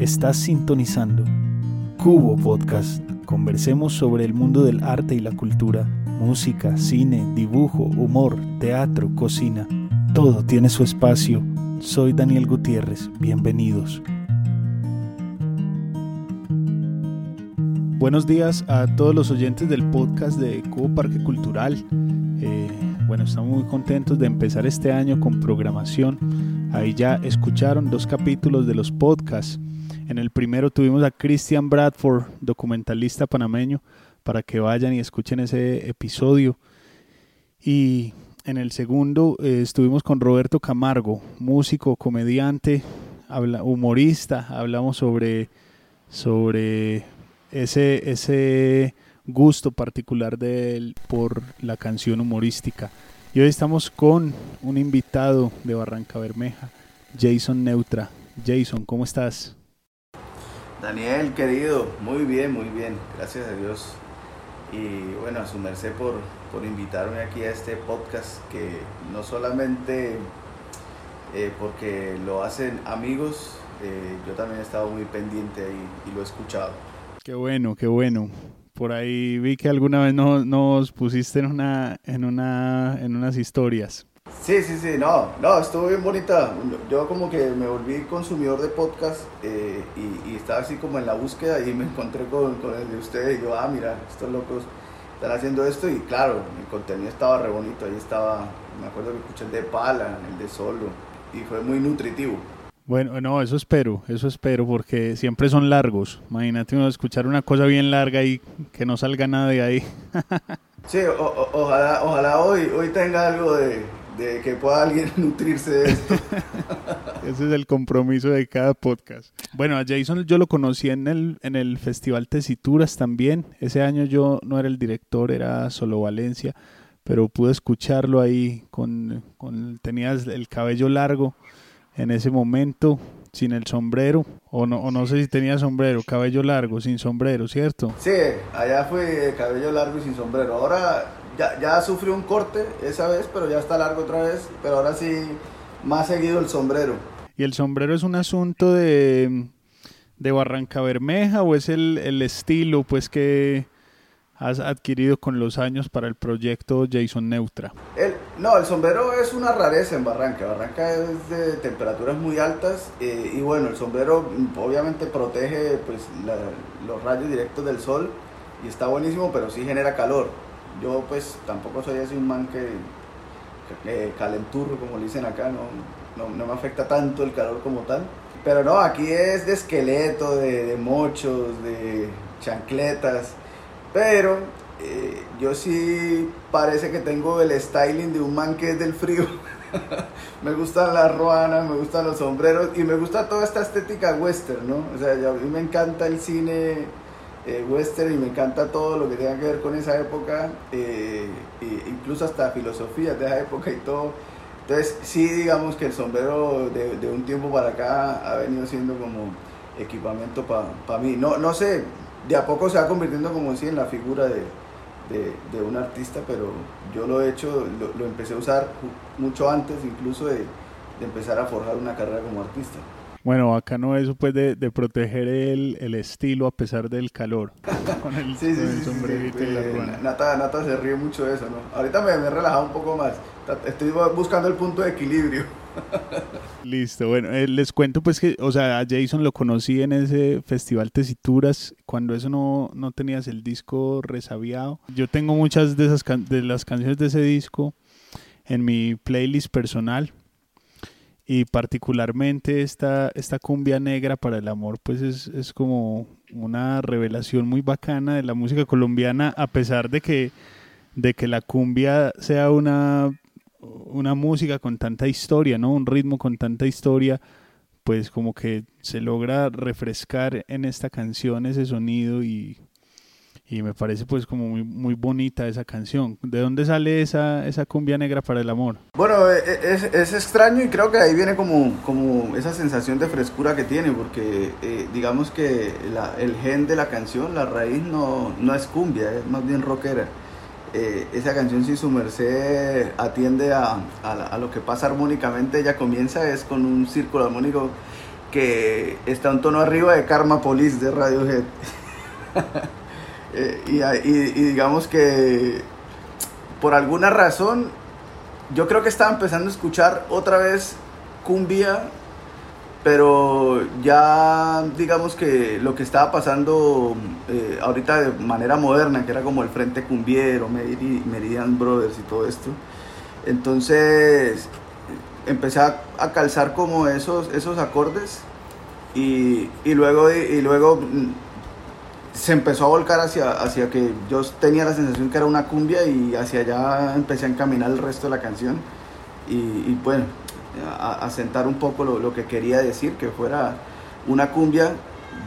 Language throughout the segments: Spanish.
Estás sintonizando Cubo Podcast. Conversemos sobre el mundo del arte y la cultura, música, cine, dibujo, humor, teatro, cocina. Todo tiene su espacio. Soy Daniel Gutiérrez. Bienvenidos. Buenos días a todos los oyentes del podcast de Cubo Parque Cultural. Eh, bueno, estamos muy contentos de empezar este año con programación. Ahí ya escucharon dos capítulos de los podcasts. En el primero tuvimos a Christian Bradford, documentalista panameño, para que vayan y escuchen ese episodio. Y en el segundo eh, estuvimos con Roberto Camargo, músico, comediante, humorista. Hablamos sobre, sobre ese, ese gusto particular de él por la canción humorística. Y hoy estamos con un invitado de Barranca Bermeja, Jason Neutra. Jason, ¿cómo estás? Daniel, querido, muy bien, muy bien, gracias a Dios. Y bueno, a su merced por, por invitarme aquí a este podcast que no solamente eh, porque lo hacen amigos, eh, yo también he estado muy pendiente y, y lo he escuchado. Qué bueno, qué bueno. Por ahí vi que alguna vez no, nos pusiste en una, en una, en unas historias. Sí, sí, sí, no, no, estuvo bien bonita. Yo como que me volví consumidor de podcast eh, y, estaba así como en la búsqueda y me encontré con, con el de ustedes y yo, ah, mira, estos locos están haciendo esto y claro, el contenido estaba re bonito, ahí estaba, me acuerdo que escuché el de Pala, el de Solo y fue muy nutritivo. Bueno, no, eso espero, eso espero, porque siempre son largos. Imagínate uno escuchar una cosa bien larga y que no salga nada de ahí. sí, ojalá, ojalá hoy, hoy tenga algo de, que pueda alguien nutrirse de esto. Ese es el compromiso de cada podcast. Bueno, a Jason yo lo conocí en el, en el Festival Tesituras también. Ese año yo no era el director, era solo Valencia, pero pude escucharlo ahí con, con tenías el cabello largo en ese momento sin el sombrero, o no, o no sé si tenía sombrero, cabello largo, sin sombrero, ¿cierto? Sí, allá fue cabello largo y sin sombrero. Ahora ya, ya sufrió un corte esa vez, pero ya está largo otra vez, pero ahora sí más seguido el sombrero. ¿Y el sombrero es un asunto de, de Barranca Bermeja o es el, el estilo pues que has adquirido con los años para el proyecto Jason Neutra? El, no, el sombrero es una rareza en Barranca. Barranca es de temperaturas muy altas eh, y bueno, el sombrero obviamente protege pues, los rayos directos del sol y está buenísimo, pero sí genera calor. Yo pues tampoco soy así un man que, calenturro como le dicen acá, no, no, me afecta tanto el calor como tal. Pero no, aquí es de esqueleto, de, de mochos, de chancletas. Pero eh, yo sí parece que tengo el styling de un man que es del frío. me gustan las ruanas, me gustan los sombreros y me gusta toda esta estética western, ¿no? O sea, a mí me encanta el cine eh, western y me encanta todo lo que tenga que ver con esa época, eh, incluso hasta filosofía de esa época y todo. Entonces, sí, digamos que el sombrero de, de un tiempo para acá ha venido siendo como equipamiento para mí. No, no sé, de a poco se va convirtiendo como si en la figura de, de, un artista, pero yo lo he hecho, lo, empecé a usar mucho antes incluso de, de, empezar a forjar una carrera como artista. Bueno, acá no eso pues de, proteger el, el, estilo a pesar del calor. Con el, sí, sí, sí, sombrerito y la Nata, Nata se ríe mucho de eso, ¿no? Ahorita me, me he relajado un poco más. Estoy buscando el punto de equilibrio. Listo, bueno, eh, les cuento pues que, o sea, a Jason lo conocí en ese festival Tesituras, cuando eso no, no tenías el disco resabiado. Yo tengo muchas de, esas de las canciones de ese disco en mi playlist personal y particularmente esta, esta cumbia negra para el amor pues es, es como una revelación muy bacana de la música colombiana a pesar de que, de que la cumbia sea una una música con tanta historia, ¿no? Un ritmo con tanta historia, pues como que se logra refrescar en esta canción ese sonido y, y me parece pues como muy, muy bonita esa canción. ¿De dónde sale esa, esa cumbia negra para el amor? Bueno, e, e, es, es extraño y creo que ahí viene como, como esa sensación de frescura que tiene, porque eh, digamos que la, el gen de la canción, la raíz no, no es cumbia, es más bien rockera. Eh, esa canción si su merced atiende a, a, lo que pasa armónicamente, ella comienza es con un círculo armónico que está un tono arriba de Karma Police de Radiohead. Eh, y, y, digamos que por alguna razón yo creo que estaba empezando a escuchar otra vez cumbia, pero ya digamos que lo que estaba pasando eh, ahorita de manera moderna, que era como el Frente Cumbiero, Meridian Brothers y todo esto, entonces empecé a, calzar como esos, esos acordes y, luego, y luego se empezó a volcar hacia, hacia que yo tenía la sensación que era una cumbia y hacia allá empecé a encaminar el resto de la canción y, bueno, a, sentar un poco lo, que quería decir, que fuera una cumbia,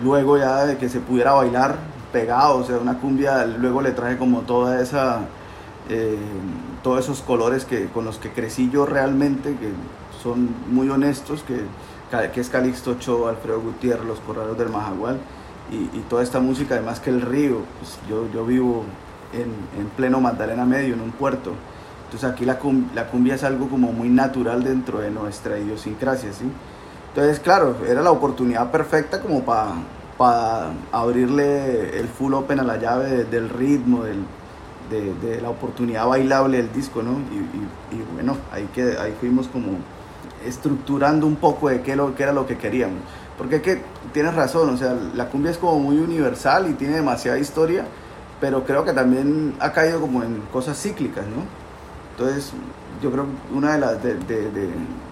luego ya de que se pudiera bailar pegado, o sea, una cumbia, luego le traje como toda esa... Eh, todos esos colores que, con los que crecí yo realmente, que son muy honestos, que, que es Calixto Cho, Alfredo Gutiérrez, Los Corrales del Majagual, y, toda esta música, además que el río, pues yo, yo vivo en, en, pleno Magdalena Medio, en un puerto, entonces aquí la, la cumbia es algo como muy natural dentro de nuestra idiosincrasia, ¿sí? Entonces, claro, era la oportunidad perfecta como para para abrirle el full open a la llave del ritmo, del, de, la oportunidad bailable del disco, ¿no? Y, bueno, ahí, que, ahí fuimos como estructurando un poco de qué, lo, qué era lo que queríamos. Porque que tienes razón, o sea, la cumbia es como muy universal y tiene demasiada historia, pero creo que también ha caído como en cosas cíclicas, ¿no? Entonces, yo creo que una de las, de,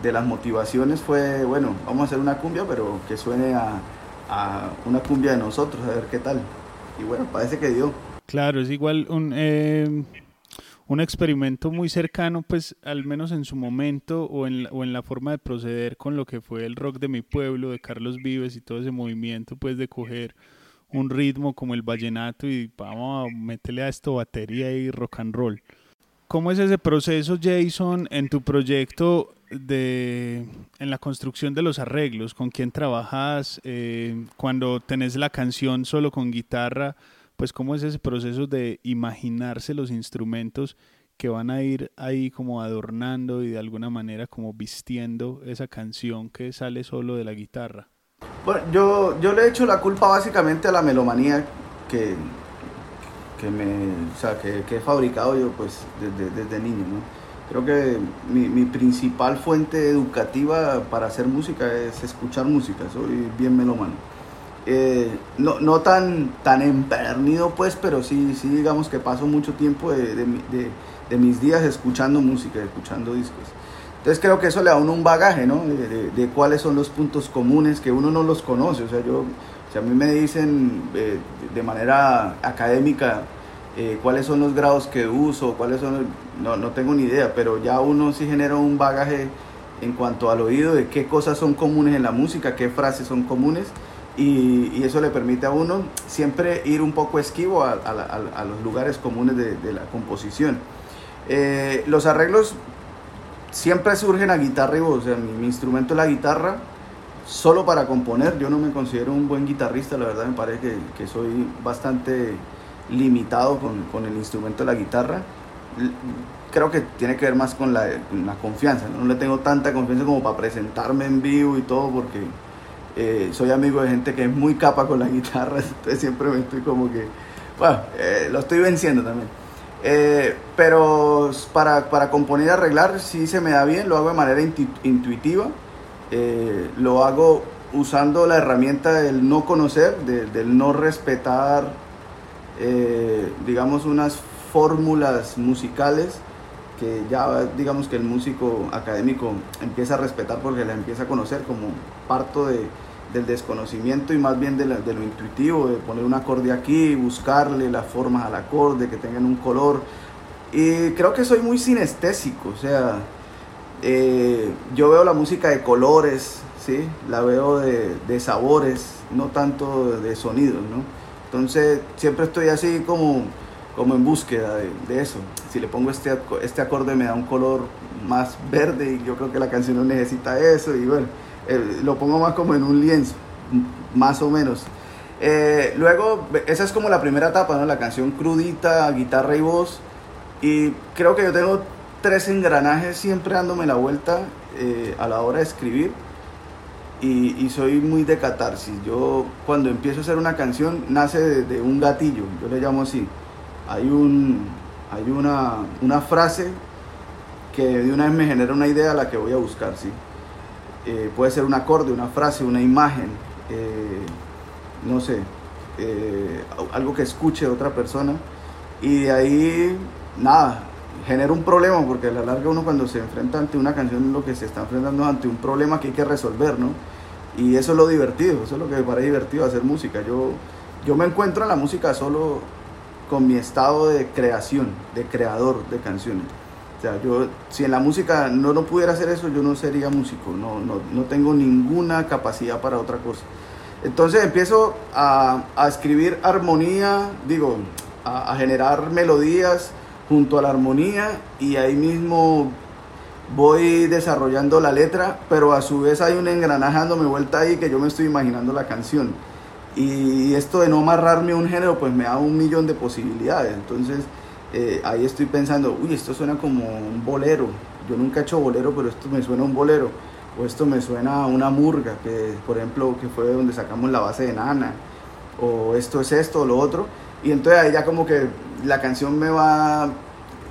de, las motivaciones fue, bueno, vamos a hacer una cumbia, pero que suene a, a una cumbia de nosotros, a ver qué tal. Y bueno, parece que dio. Claro, es igual un, eh, un experimento muy cercano, pues al menos en su momento o en, o en la forma de proceder con lo que fue el rock de mi pueblo, de Carlos Vives y todo ese movimiento, pues de coger un ritmo como el vallenato y vamos a meterle a esto batería y rock and roll. ¿Cómo es ese proceso, Jason, en tu proyecto de en la construcción de los arreglos? ¿Con quién trabajas? Eh, cuando tenés la canción solo con guitarra, pues cómo es ese proceso de imaginarse los instrumentos que van a ir ahí como adornando y de alguna manera como vistiendo esa canción que sale solo de la guitarra. Bueno, yo, yo le he hecho la culpa básicamente a la melomanía que, que, me, o sea, que, he fabricado yo pues desde, desde niño. ¿no? Creo que mi, mi, principal fuente educativa para hacer música es escuchar música, soy bien melomano. Eh, no, no tan, tan empernido pues, pero sí, sí digamos que paso mucho tiempo de, de, de, mis días escuchando música, escuchando discos. Entonces creo que eso le da a uno un bagaje, ¿no? De, cuáles son los puntos comunes que uno no los conoce. O sea, yo, si a mí me dicen eh, de manera académica eh, cuáles son los grados que uso, cuáles son, no, no tengo ni idea, pero ya uno sí genera un bagaje en cuanto al oído de qué cosas son comunes en la música, qué frases son comunes y, eso le permite a uno siempre ir un poco esquivo a, los lugares comunes de, la composición. Eh, los arreglos siempre surgen a guitarra y voz, o sea, mi, instrumento es la guitarra, solo para componer, yo no me considero un buen guitarrista, la verdad me parece que, soy bastante limitado con, el instrumento de la guitarra. Creo que tiene que ver más con la, la confianza, ¿no? no le tengo tanta confianza como para presentarme en vivo y todo, porque eh, soy amigo de gente que es muy capa con la guitarra, entonces siempre me estoy como que, bueno, eh, lo estoy venciendo también. Eh, pero para, para, componer y arreglar sí se me da bien, lo hago de manera intuitiva, lo hago usando la herramienta del no conocer, del no respetar, digamos, unas fórmulas musicales que ya digamos que el músico académico empieza a respetar porque la empieza a conocer como parto de, del desconocimiento y más bien de, lo intuitivo, de poner un acorde aquí, buscarle las formas al acorde, que tengan un color. Y creo que soy muy sinestésico, o sea, eh, yo veo la música de colores, ¿sí? la veo de, de sabores, no tanto de, sonidos, ¿no? Entonces siempre estoy así como como en búsqueda de, eso. Si le pongo este, este acorde me da un color más verde y yo creo que la canción no necesita eso y bueno, lo pongo más como en un lienzo, más o menos. Eh, luego, esa es como la primera etapa, ¿no? La canción crudita, guitarra y voz. Y creo que yo tengo tres engranajes siempre dándome la vuelta eh, a la hora de escribir. y, soy muy de catarsis. Yo cuando empiezo a hacer una canción nace de, un gatillo, yo le llamo así. Hay, un, hay una, una, frase que de una vez me genera una idea a la que voy a buscar, ¿sí? Eh, puede ser un acorde, una frase, una imagen, eh, no sé, eh, algo que escuche otra persona y de ahí, nada, genera un problema, porque a la larga uno cuando se enfrenta ante una canción lo que se está enfrentando es ante un problema que hay que resolver, ¿no? Y eso es lo divertido, eso es lo que me parece divertido hacer música. Yo, yo me encuentro en la música solo con mi estado de creación, de creador de canciones. O sea, yo, si en la música no, no pudiera hacer eso, yo no sería músico, no, no, no tengo ninguna capacidad para otra cosa. Entonces empiezo a, a escribir armonía, digo, a, generar melodías, junto a la armonía y ahí mismo voy desarrollando la letra, pero a su vez hay un engranaje dándome vuelta ahí que yo me estoy imaginando la canción. Y esto de no amarrarme a un género, pues me da un millón de posibilidades. Entonces eh, ahí estoy pensando, uy, esto suena como un bolero. Yo nunca he hecho bolero, pero esto me suena a un bolero. O esto me suena a una murga, que por ejemplo, que fue donde sacamos la base de Nana. O esto es esto o lo otro. Y entonces ahí ya como que la canción me va,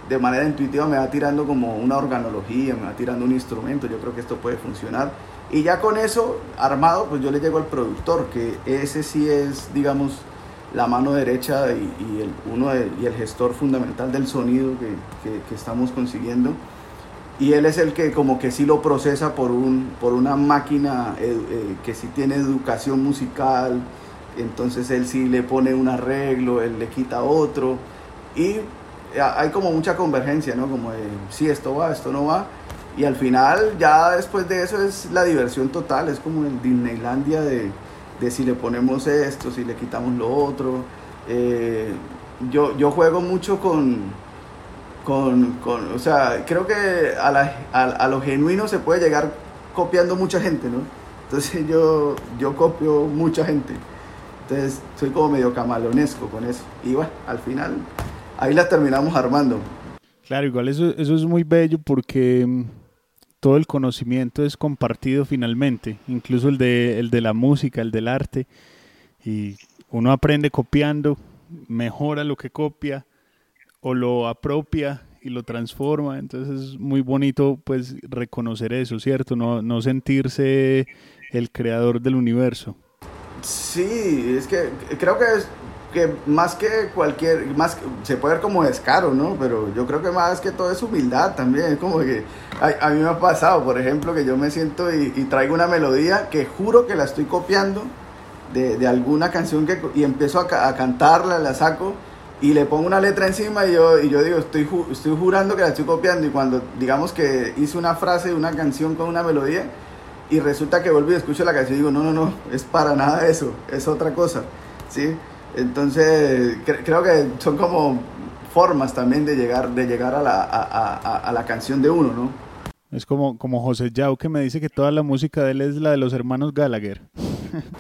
de manera intuitiva, me va tirando como una organología, me va tirando un instrumento, yo creo que esto puede funcionar. Y ya con eso armado, pues yo le llego al productor, que ese sí es, digamos, la mano derecha y, el, uno y el gestor fundamental del sonido que, que, estamos consiguiendo. Y él es el que como que sí lo procesa por, un, por una máquina eh, eh, que sí tiene educación musical, entonces él sí le pone un arreglo, él le quita otro y hay como mucha convergencia, ¿no? Como de, sí, esto va, esto no va. Y al final, ya después de eso es la diversión total, es como el Disneylandia de, de si le ponemos esto, si le quitamos lo otro. Eh, yo, yo juego mucho con, con, con, o sea, creo que a, la, a, a, lo genuino se puede llegar copiando mucha gente, ¿no? Entonces yo, yo copio mucha gente. Entonces soy como medio camalonesco con eso. Y bueno, al final ahí la terminamos armando. Claro, igual eso, eso es muy bello porque todo el conocimiento es compartido finalmente, incluso el de, el de la música, el del arte. Y uno aprende copiando, mejora lo que copia o lo apropia y lo transforma. Entonces es muy bonito pues reconocer eso, ¿cierto? No, no sentirse el creador del universo. Sí, es que creo que es que más que cualquier, más se puede ver como descaro, ¿no? Pero yo creo que más que todo es humildad también. Es como que a, mí me ha pasado, por ejemplo, que yo me siento y, traigo una melodía que juro que la estoy copiando de, de alguna canción que, y empiezo a, a, cantarla, la saco y le pongo una letra encima y yo, y yo digo, estoy, estoy jurando que la estoy copiando. Y cuando digamos que hice una frase de una canción con una melodía, y resulta que vuelvo y escucho la canción y digo, no, no, no, es para nada eso, es otra cosa, ¿sí? Entonces, creo que son como formas también de llegar, de llegar a, la, a, a, la canción de uno, ¿no? Es como, como José Yao que me dice que toda la música de él es la de los hermanos Gallagher.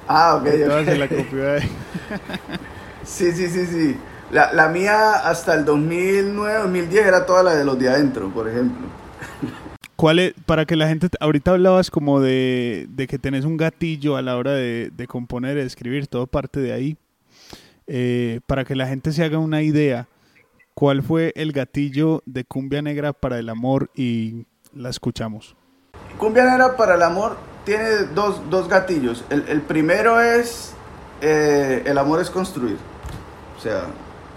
Ah, ok. Se la copió de... sí, sí, sí, sí. La, la mía hasta el 2009, 2010 era toda la de los de adentro, por ejemplo. ¿Cuál para que la gente, ahorita hablabas como de, que tenés un gatillo a la hora de, componer y escribir, todo parte de ahí. Eh, para que la gente se haga una idea, ¿cuál fue el gatillo de Cumbia Negra para el amor? Y la escuchamos. Cumbia Negra para el amor tiene dos, gatillos. El, primero es eh, el amor es construir. O sea,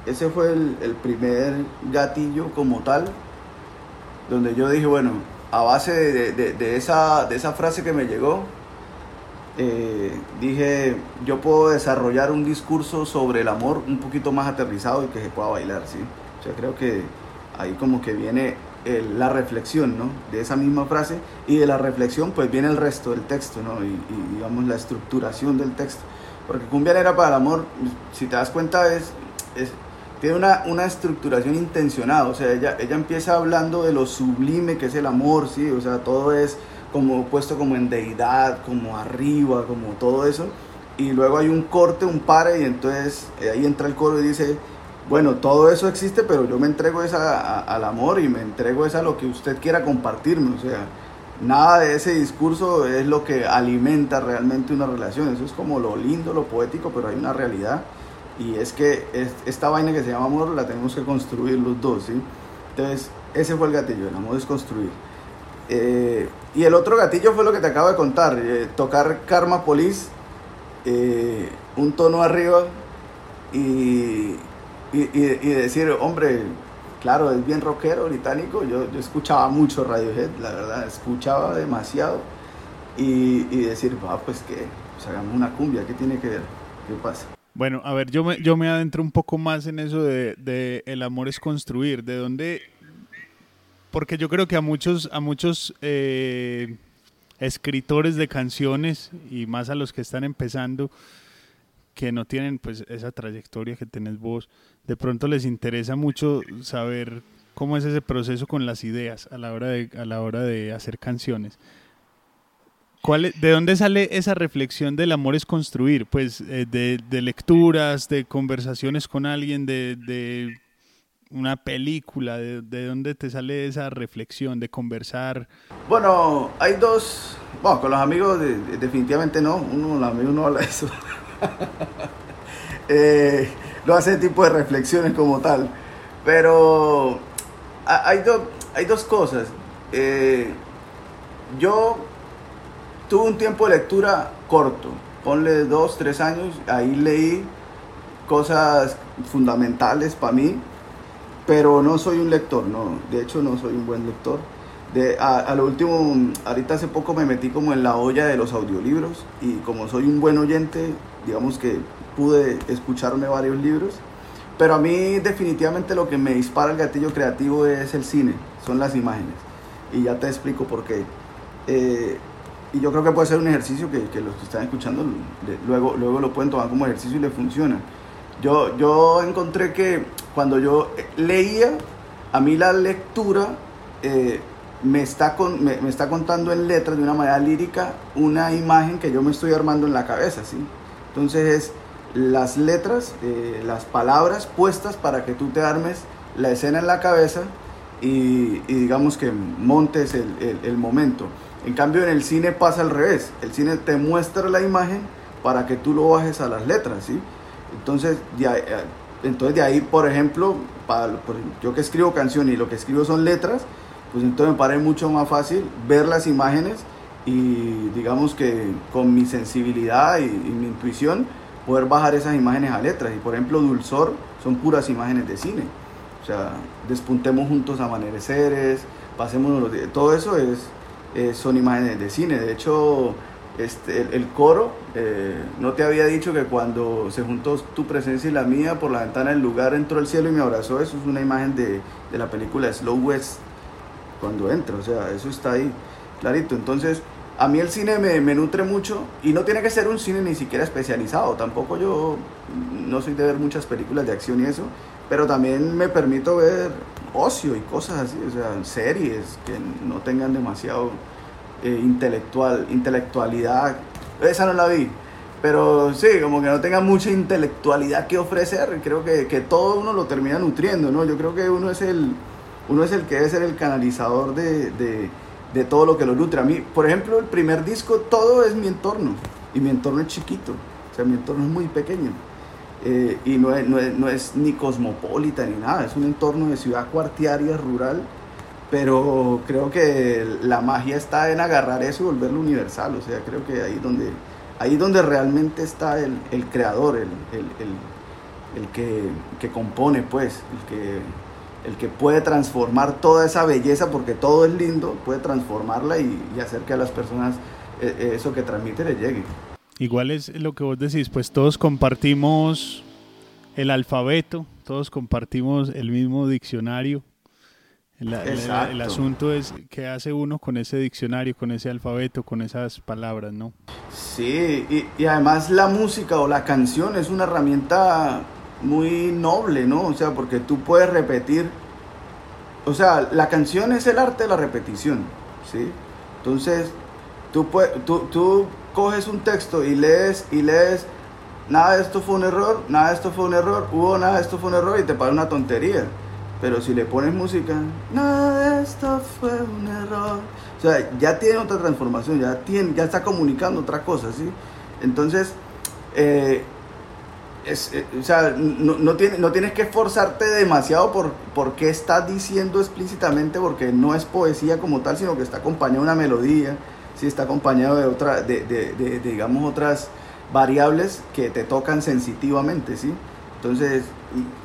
ese fue el, el primer gatillo como tal, donde yo dije, bueno, a base de, esa, de esa frase que me llegó, eh, dije, yo puedo desarrollar un discurso sobre el amor un poquito más aterrizado y que se pueda bailar, ¿sí? O sea, creo que ahí como que viene la reflexión, ¿no? De esa misma frase y de la reflexión pues viene el resto del texto, ¿no? Y, digamos la estructuración del texto. Porque Cumbia era para el amor, si te das cuenta, es, es tiene una, una, estructuración intencionada, o sea, ella, ella empieza hablando de lo sublime que es el amor, ¿sí? O sea, todo es como puesto como en deidad, como arriba, como todo eso, y luego hay un corte, un pare, y entonces eh, ahí entra el coro y dice, bueno, todo eso existe, pero yo me entrego esa al amor y me entrego esa a lo que usted quiera compartirme, o sea, nada de ese discurso es lo que alimenta realmente una relación. Eso es como lo lindo, lo poético, pero hay una realidad. Y es que esta vaina que se llama amor la tenemos que construir los dos, ¿sí? Entonces, ese fue el gatillo, el amor es construir. Eh, y el otro gatillo fue lo que te acabo de contar, eh, tocar Karma Police, eh, un tono arriba y, y, decir, hombre, claro, es bien rockero, británico, yo, yo escuchaba mucho Radiohead, la verdad, escuchaba demasiado y, decir, va, pues que pues hagamos una cumbia, ¿qué tiene que ver? ¿Qué pasa? Bueno, a ver, yo me, yo me adentro un poco más en eso de, de el amor es construir, de dónde, porque yo creo que a muchos, a muchos eh, escritores de canciones y más a los que están empezando, que no tienen pues esa trayectoria que tenés vos, de pronto les interesa mucho saber cómo es ese proceso con las ideas a la hora de, a la hora de hacer canciones. ¿Cuál, ¿De dónde sale esa reflexión del amor es construir? Pues eh, de, lecturas, de conversaciones con alguien, de, una película, de, dónde te sale esa reflexión, de conversar. Bueno, hay dos, bueno, con los amigos definitivamente no, uno los amigos no habla de eso. eh, no hace tipo de reflexiones como tal, pero hay, hay dos cosas. Eh, yo tuve un tiempo de lectura corto, ponle dos, tres años, ahí leí cosas fundamentales para mí, pero no soy un lector, no, de hecho no soy un buen lector. De, a, lo último, ahorita hace poco me metí como en la olla de los audiolibros y como soy un buen oyente, digamos que pude escucharme varios libros, pero a mí definitivamente lo que me dispara el gatillo creativo es el cine, son las imágenes. Y ya te explico por qué. Eh, y yo creo que puede ser un ejercicio que, que los que están escuchando luego, luego lo pueden tomar como ejercicio y le funciona. Yo, yo encontré que cuando yo leía, a mí la lectura eh, me, está con, me, está contando en letras de una manera lírica una imagen que yo me estoy armando en la cabeza, ¿sí? Entonces es las letras, eh, las palabras puestas para que tú te armes la escena en la cabeza y, digamos que montes el, el, el momento. En cambio en el cine pasa al revés. El cine te muestra la imagen para que tú lo bajes a las letras, ¿sí? Entonces, eh, entonces de ahí, por ejemplo, para, yo que escribo canciones y lo que escribo son letras, pues entonces me parece mucho más fácil ver las imágenes y digamos que con mi sensibilidad y, mi intuición poder bajar esas imágenes a letras. Y por ejemplo, Dulzor son puras imágenes de cine. O sea, despuntemos juntos amaneceres, pasemos todo eso es eh, son imágenes de cine. De hecho, este, el, coro, eh, no te había dicho que cuando se juntó tu presencia y la mía por la ventana del lugar entró el cielo y me abrazó. Eso es una imagen de, de la película Slow West cuando entra. O sea, eso está ahí clarito. Entonces, a mí el cine me, me, nutre mucho y no tiene que ser un cine ni siquiera especializado. Tampoco yo no soy de ver muchas películas de acción y eso, pero también me permito ver ocio y cosas así, o sea, series que no tengan demasiado eh, intelectual, intelectualidad. Esa no la vi, pero sí, como que no tenga mucha intelectualidad que ofrecer. Creo que, que, todo uno lo termina nutriendo, ¿no? Yo creo que uno es el, uno es el que debe ser el canalizador de, de, de todo lo que lo nutre. A mí, por ejemplo, el primer disco, todo es mi entorno, y mi entorno es chiquito, o sea, mi entorno es muy pequeño. Eh, y no es, no, es, no es, ni cosmopolita ni nada, es un entorno de ciudad cuartiaria, rural, pero creo que la magia está en agarrar eso y volverlo universal, o sea, creo que ahí donde, ahí donde realmente está el, el creador, el, el, el que, que, compone, pues, el que, el que puede transformar toda esa belleza, porque todo es lindo, puede transformarla y, hacer que a las personas eh, eso que transmite le llegue. Igual es lo que vos decís, pues todos compartimos el alfabeto, todos compartimos el mismo diccionario. El, asunto es qué hace uno con ese diccionario, con ese alfabeto, con esas palabras, ¿no? Sí, y, y, además la música o la canción es una herramienta muy noble, ¿no? O sea, porque tú puedes repetir, o sea, la canción es el arte de la repetición, ¿sí? Entonces, tú, puedes, tú, tú coges un texto y lees y lees, nada de esto fue un error, nada de esto fue un error, hubo nada de esto fue un error y te parece una tontería. Pero si le pones música, nada de esto fue un error. O sea, ya tiene otra transformación, ya, tiene, ya está comunicando otra cosa, ¿sí? Entonces, eh, eh, o sea, no, no, no, tienes que esforzarte demasiado por, por qué estás diciendo explícitamente, porque no es poesía como tal, sino que está acompañado de una melodía, ¿sí? está acompañado de, otra, de, de, de, digamos, otras variables que te tocan sensitivamente, ¿sí? Entonces,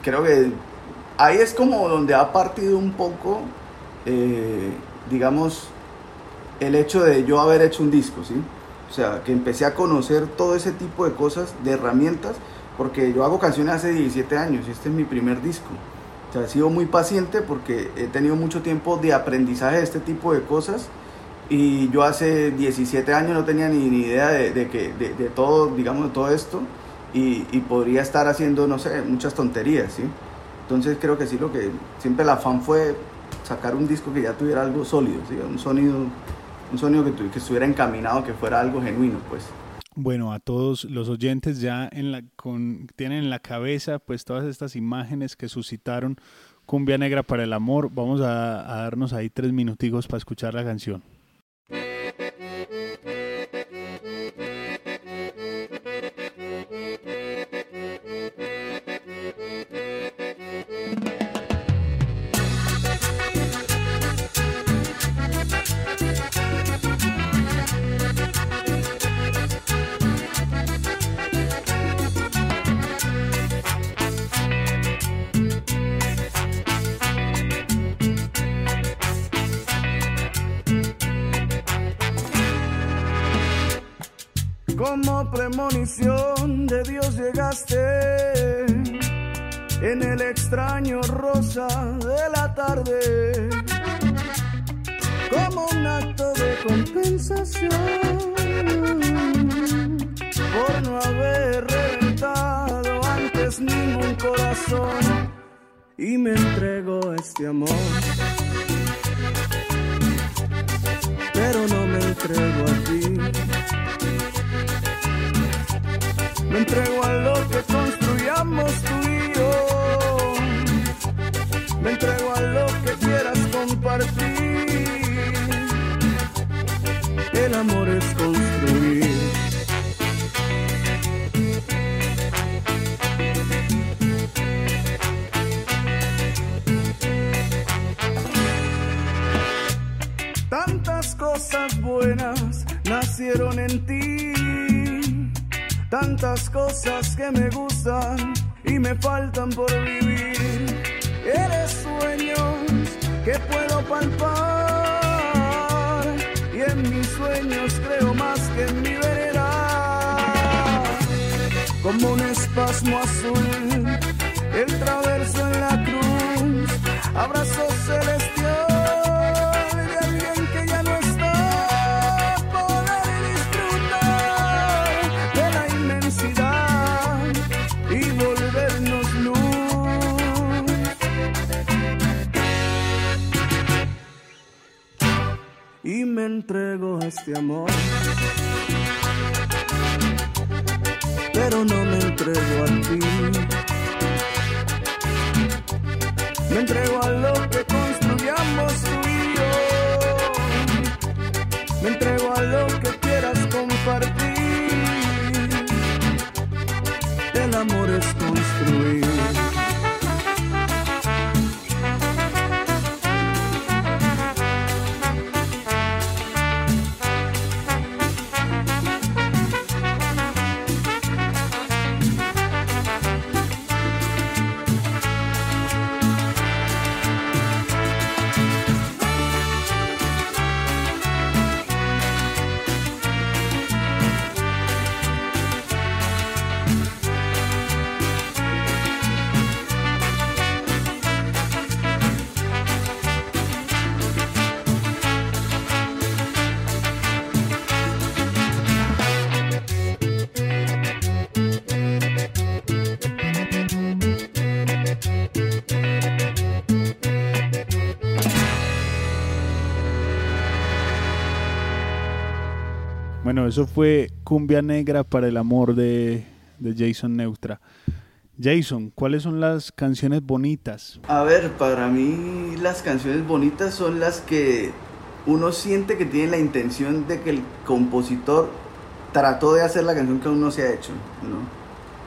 creo que ahí es como donde ha partido un poco, eh, digamos, el hecho de yo haber hecho un disco, ¿sí? O sea, que empecé a conocer todo ese tipo de cosas, de herramientas, porque yo hago canciones hace 17 años y este es mi primer disco. O sea, he sido muy paciente porque he tenido mucho tiempo de aprendizaje de este tipo de cosas y yo hace 17 años no tenía ni, idea de, que, de, todo, digamos, todo esto y, y, podría estar haciendo, no sé, muchas tonterías, ¿sí? Entonces creo que sí, lo que siempre el afán fue sacar un disco que ya tuviera algo sólido, ¿sí? un sonido, un sonido que, que estuviera encaminado, que fuera algo genuino, pues. Bueno, a todos los oyentes ya en la, con, tienen en la cabeza pues todas estas imágenes que suscitaron Cumbia Negra para el Amor. Vamos a, a darnos ahí tres minuticos para escuchar la canción. Premonición de Dios llegaste en el extraño rosa de la tarde, como un acto de compensación por no haber reventado antes ningún corazón y me entrego este amor. Pero no me entrego a ti me entrego a lo que construyamos tú y yo. Me entrego a lo que quieras compartir. El amor es construir. Tantas cosas buenas nacieron en ti Tantas cosas que me gustan y me faltan por vivir. Eres sueños que puedo palpar y en mis sueños creo más que en mi vereda. Como un espasmo azul, el traverso en la cruz, abrazo celestial. Entrego este amor. Eso fue Cumbia Negra para el amor de, Jason Neutra. Jason, ¿cuáles son las canciones bonitas? A ver, para mí las canciones bonitas son las que uno siente que tiene la intención de que el compositor trató de hacer la canción que aún no se ha hecho, ¿no?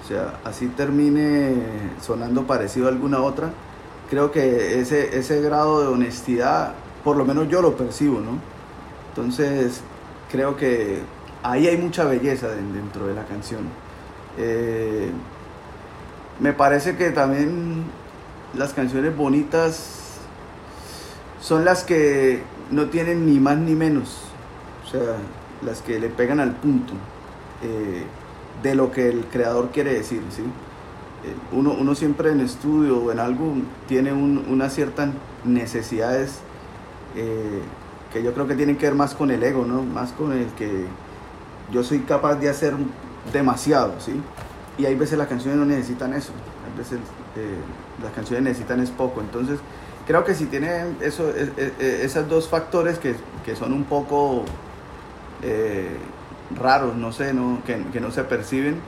O sea, así termine sonando parecido a alguna otra. Creo que ese, ese grado de honestidad, por lo menos yo lo percibo, ¿no? Entonces, creo que ahí hay mucha belleza dentro de la canción. Eh, me parece que también las canciones bonitas son las que no tienen ni más ni menos, o sea, las que le pegan al punto eh, de lo que el creador quiere decir, ¿sí? Eh, uno, uno, siempre en estudio o en algo tiene unas ciertas necesidades que yo creo que tienen que ver más con el ego, ¿no? Más con el que yo soy capaz de hacer demasiado, ¿sí? Y hay veces las canciones no necesitan eso, hay veces las canciones necesitan es poco, entonces creo que si tienen eso, e, e, e, esos dos factores que, que son un poco eh, raros, no sé, no, que, que no se perciben,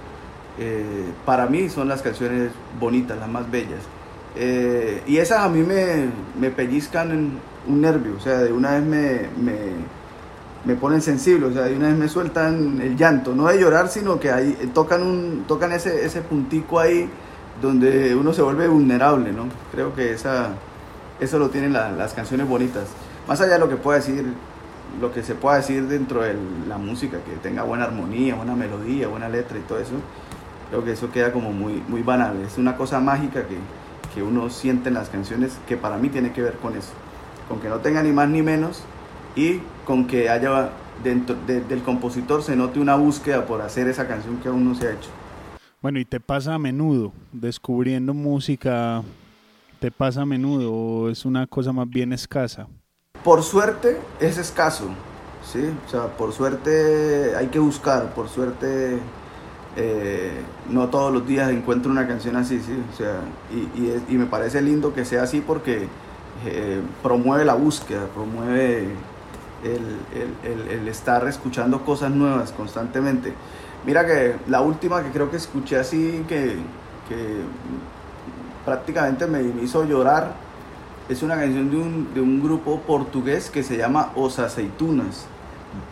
eh, para mí son las canciones bonitas, las más bellas. Eh, y esas a mí me, me pellizcan en un nervio, o sea, de una vez me, me, ponen sensible, o sea, de una vez me sueltan el llanto, no de llorar, sino que ahí tocan, un, tocan ese, ese puntico ahí donde uno se vuelve vulnerable, ¿no? Creo que esa, eso lo tienen las canciones bonitas. Más allá de lo que pueda decir, lo que se pueda decir dentro de la música, que tenga buena armonía, buena melodía, buena letra y todo eso, creo que eso queda como muy, muy banal. Es una cosa mágica que, que uno siente en las canciones que para mí tiene que ver con eso. Con que no tenga ni más ni menos y con que haya dentro del compositor se note una búsqueda por hacer esa canción que aún no se ha hecho. Bueno, y te pasa a menudo descubriendo música ¿Te pasa a menudo o es una cosa más bien escasa? Por suerte es escaso, ¿sí? O sea, por suerte hay que buscar, por suerte eh, no todos los días encuentro una canción así, ¿sí? O sea, y, me parece lindo que sea así porque eh, promueve la búsqueda, promueve el, estar escuchando cosas nuevas constantemente. Mira que la última que creo que escuché así, que, que prácticamente me hizo llorar. Es una canción de un, de un grupo portugués que se llama Os Aceitunas.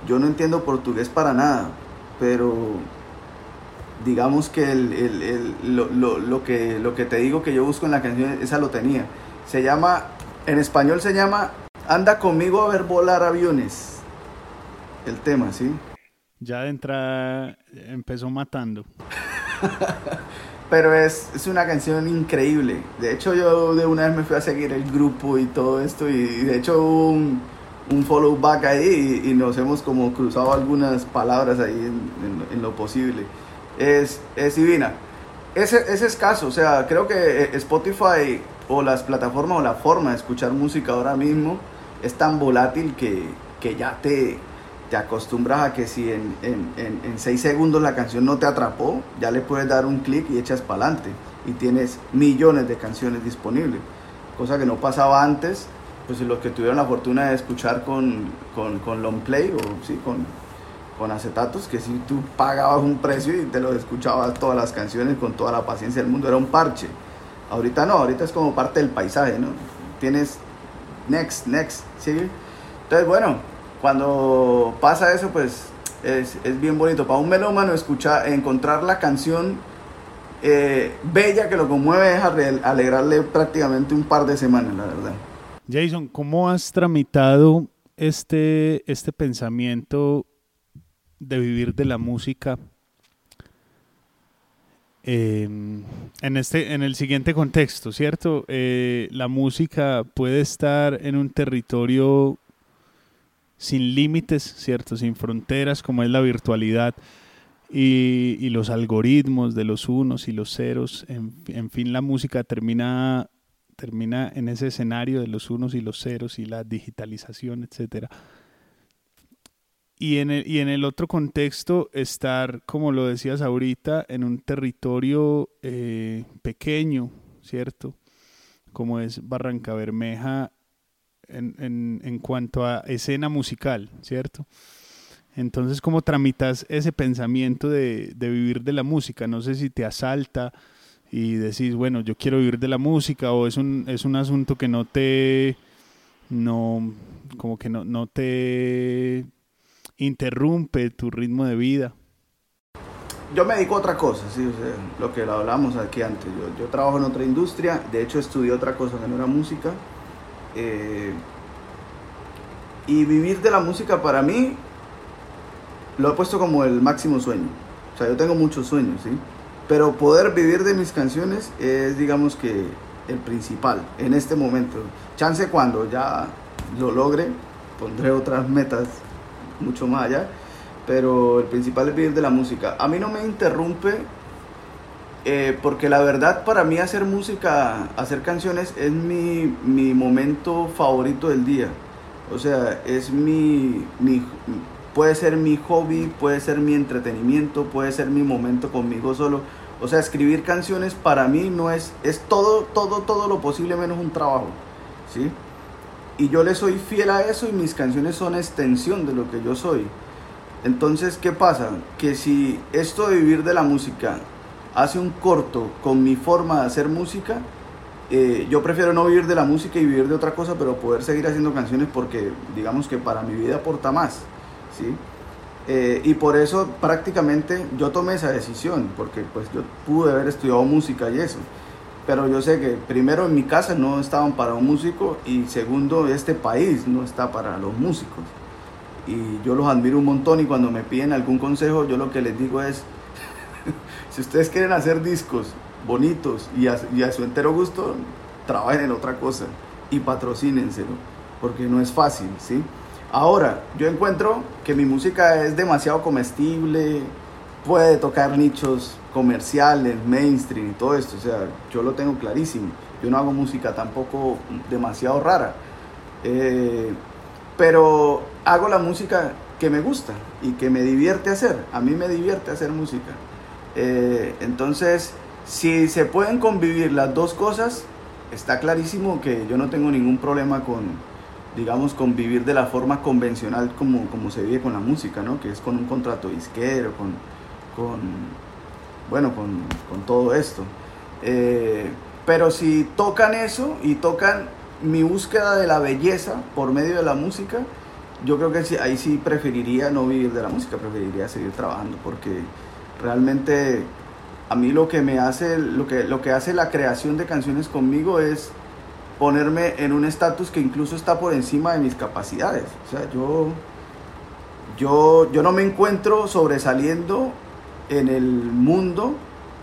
Yo no entiendo portugués para nada, pero digamos que, el, el, lo, lo, lo, que lo que te digo que yo busco en la canción, esa lo tenía. Se llama, en español se llama Anda conmigo a ver volar aviones. El tema, ¿sí? Ya de entrada empezó matando. Pero es, es, una canción increíble. De hecho, yo de una vez me fui a seguir el grupo y todo esto. Y, de hecho hubo un, un follow back ahí y, nos hemos como cruzado algunas palabras ahí en, en, lo posible. Es, es divina. Es, es escaso. O sea, creo que Spotify o las plataformas o la forma de escuchar música ahora mismo es tan volátil que, que ya te, te acostumbras a que si en, en, en, seis segundos la canción no te atrapó, ya le puedes dar un clic y echas para adelante. Y tienes millones de canciones disponibles. Cosa que no pasaba antes, pues los que tuvieron la fortuna de escuchar con, con, con long play o sí, con, con acetatos, que si tú pagabas un precio y te lo escuchabas todas las canciones con toda la paciencia del mundo, era un parche. Ahorita no, ahorita es como parte del paisaje, ¿no? Tienes next, next, ¿sí? Entonces, bueno, cuando pasa eso, pues es, bien bonito. Para un melómano escuchar, encontrar la canción eh, bella que lo conmueve es alegrarle prácticamente un par de semanas, la verdad. Jason, ¿cómo has tramitado este, este pensamiento de vivir de la música en, este, en el siguiente contexto, ¿cierto? Eh, la música puede estar en un territorio sin límites, ¿cierto? Sin fronteras como es la virtualidad y, los algoritmos de los unos y los ceros. En, fin, la música termina, termina en ese escenario de los unos y los ceros y la digitalización, etc. Y en, el, y en el otro contexto, estar, como lo decías ahorita, en un territorio eh, pequeño, ¿cierto? Como es Barranca Bermeja en, en, cuanto a escena musical, ¿cierto? Entonces, ¿cómo tramitas ese pensamiento de, de, vivir de la música? No sé si te asalta, y decís, bueno, yo quiero vivir de la música o es un, es un asunto que no te, no, como que no, no te interrumpe tu ritmo de vida? Yo me dedico a otra cosa, sí, lo que lo hablamos aquí antes. Yo, yo, trabajo en otra industria, de hecho estudié otra cosa que no era música. Eh, y vivir de la música para mí lo he puesto como el máximo sueño. O sea, yo tengo muchos sueños, ¿sí? Pero poder vivir de mis canciones es, digamos que, el principal en este momento. Chance cuando ya lo logre, pondré otras metas mucho más allá pero el principal es vivir de la música. A mí no me interrumpe eh, porque la verdad para mí hacer música, hacer canciones es mi, mi momento favorito del día. O sea, es mi, mi, puede ser mi hobby, puede ser mi entretenimiento, puede ser mi momento conmigo solo. O sea, escribir canciones para mí no es, es todo, todo, todo lo posible menos un trabajo, ¿sí? Y yo le soy fiel a eso y mis canciones son extensión de lo que yo soy. Entonces, ¿qué pasa? Que si esto de vivir de la música hace un corto con mi forma de hacer música, eh, yo prefiero no vivir de la música y vivir de otra cosa, pero poder seguir haciendo canciones porque digamos que para mi vida aporta más, ¿sí? Eh, y por eso prácticamente yo tomé esa decisión, porque pues yo pude haber estudiado música y eso, pero yo sé que primero en mi casa no estaban para un músico y segundo este país no está para los músicos y yo los admiro un montón y cuando me piden algún consejo yo lo que les digo es, si ustedes quieren hacer discos bonitos y a, y a, su entero gusto, trabajen en otra cosa y patrocínenselo, porque no es fácil, ¿sí? Ahora, yo encuentro que mi música es demasiado comestible, puede tocar nichos comerciales, mainstream y todo esto, o sea, yo lo tengo clarísimo. Yo no hago música tampoco demasiado rara. Eh, pero hago la música que me gusta y que me divierte hacer. A mí me divierte hacer música. Eh, entonces, si se pueden convivir las dos cosas, está clarísimo que yo no tengo ningún problema con, digamos, convivir de la forma convencional como, como se vive con la música, ¿no? Que es con un contrato disquero, con, con bueno, con, con, todo esto. Eh, pero si tocan eso y tocan mi búsqueda de la belleza por medio de la música, yo creo que ahí sí preferiría no vivir de la música, preferiría seguir trabajando porque realmente a mí lo que me hace, lo que, lo que hace la creación de canciones conmigo es ponerme en un estatus que incluso está por encima de mis capacidades. O sea, yo, yo, yo no me encuentro sobresaliendo en el mundo